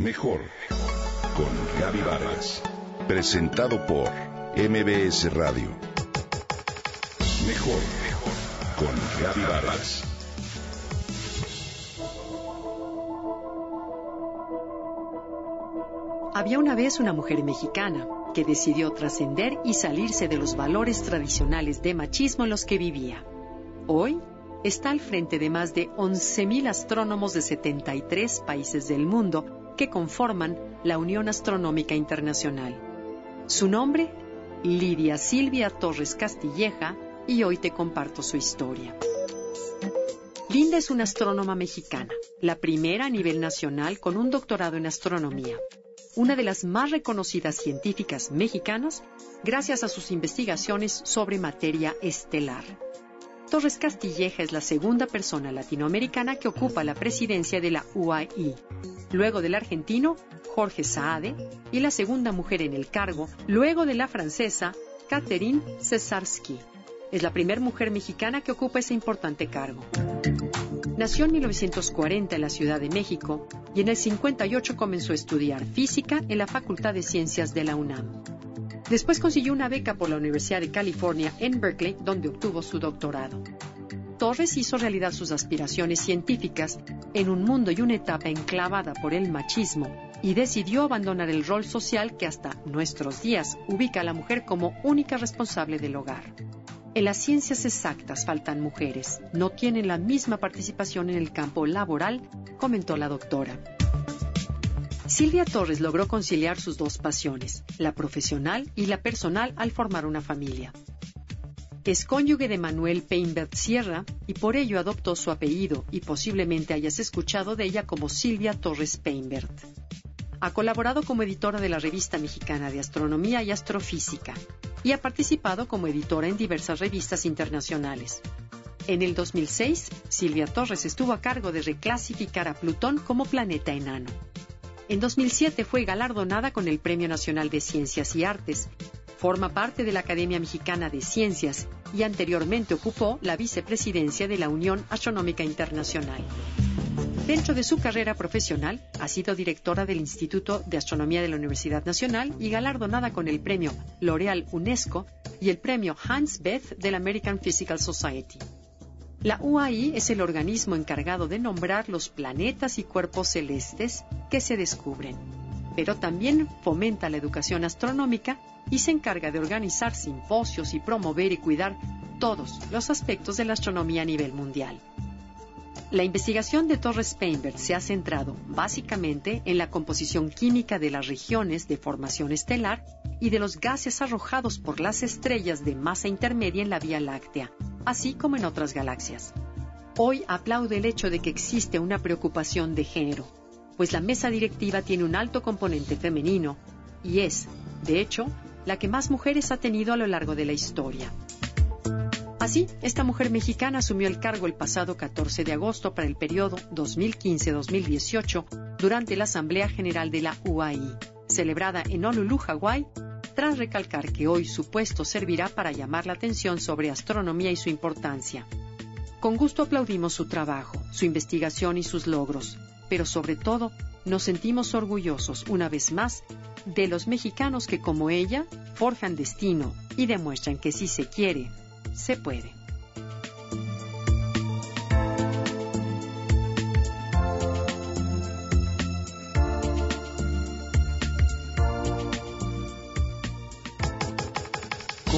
Mejor con Gaby Vargas. Presentado por MBS Radio. Mejor con Gaby Vargas. Había una vez una mujer mexicana que decidió trascender y salirse de los valores tradicionales de machismo en los que vivía. Hoy está al frente de más de 11.000 astrónomos de 73 países del mundo que conforman la Unión Astronómica Internacional. Su nombre, Lidia Silvia Torres Castilleja, y hoy te comparto su historia. Linda es una astrónoma mexicana, la primera a nivel nacional con un doctorado en astronomía, una de las más reconocidas científicas mexicanas gracias a sus investigaciones sobre materia estelar. Torres Castilleja es la segunda persona latinoamericana que ocupa la presidencia de la UAI, luego del argentino Jorge Saade y la segunda mujer en el cargo, luego de la francesa Catherine Cesarsky. Es la primera mujer mexicana que ocupa ese importante cargo. Nació en 1940 en la Ciudad de México y en el 58 comenzó a estudiar física en la Facultad de Ciencias de la UNAM. Después consiguió una beca por la Universidad de California en Berkeley, donde obtuvo su doctorado. Torres hizo realidad sus aspiraciones científicas en un mundo y una etapa enclavada por el machismo y decidió abandonar el rol social que hasta nuestros días ubica a la mujer como única responsable del hogar. En las ciencias exactas faltan mujeres, no tienen la misma participación en el campo laboral, comentó la doctora. Silvia Torres logró conciliar sus dos pasiones, la profesional y la personal, al formar una familia. Es cónyuge de Manuel Peinbert Sierra y por ello adoptó su apellido y posiblemente hayas escuchado de ella como Silvia Torres Peinbert. Ha colaborado como editora de la revista mexicana de Astronomía y Astrofísica y ha participado como editora en diversas revistas internacionales. En el 2006, Silvia Torres estuvo a cargo de reclasificar a Plutón como planeta enano. En 2007 fue galardonada con el Premio Nacional de Ciencias y Artes. Forma parte de la Academia Mexicana de Ciencias y anteriormente ocupó la vicepresidencia de la Unión Astronómica Internacional. Dentro de su carrera profesional, ha sido directora del Instituto de Astronomía de la Universidad Nacional y galardonada con el premio L'Oreal UNESCO y el premio Hans Bethe de la American Physical Society. La UAI es el organismo encargado de nombrar los planetas y cuerpos celestes que se descubren, pero también fomenta la educación astronómica y se encarga de organizar simposios y promover y cuidar todos los aspectos de la astronomía a nivel mundial. La investigación de Torres Painberg se ha centrado básicamente en la composición química de las regiones de formación estelar y de los gases arrojados por las estrellas de masa intermedia en la Vía Láctea, así como en otras galaxias. Hoy aplaude el hecho de que existe una preocupación de género, pues la mesa directiva tiene un alto componente femenino y es, de hecho, la que más mujeres ha tenido a lo largo de la historia. Así, esta mujer mexicana asumió el cargo el pasado 14 de agosto para el periodo 2015-2018 durante la Asamblea General de la UAI, celebrada en Honolulu, Hawái, tras recalcar que hoy su puesto servirá para llamar la atención sobre astronomía y su importancia. Con gusto aplaudimos su trabajo, su investigación y sus logros, pero sobre todo nos sentimos orgullosos una vez más de los mexicanos que como ella forjan destino y demuestran que si se quiere, se puede.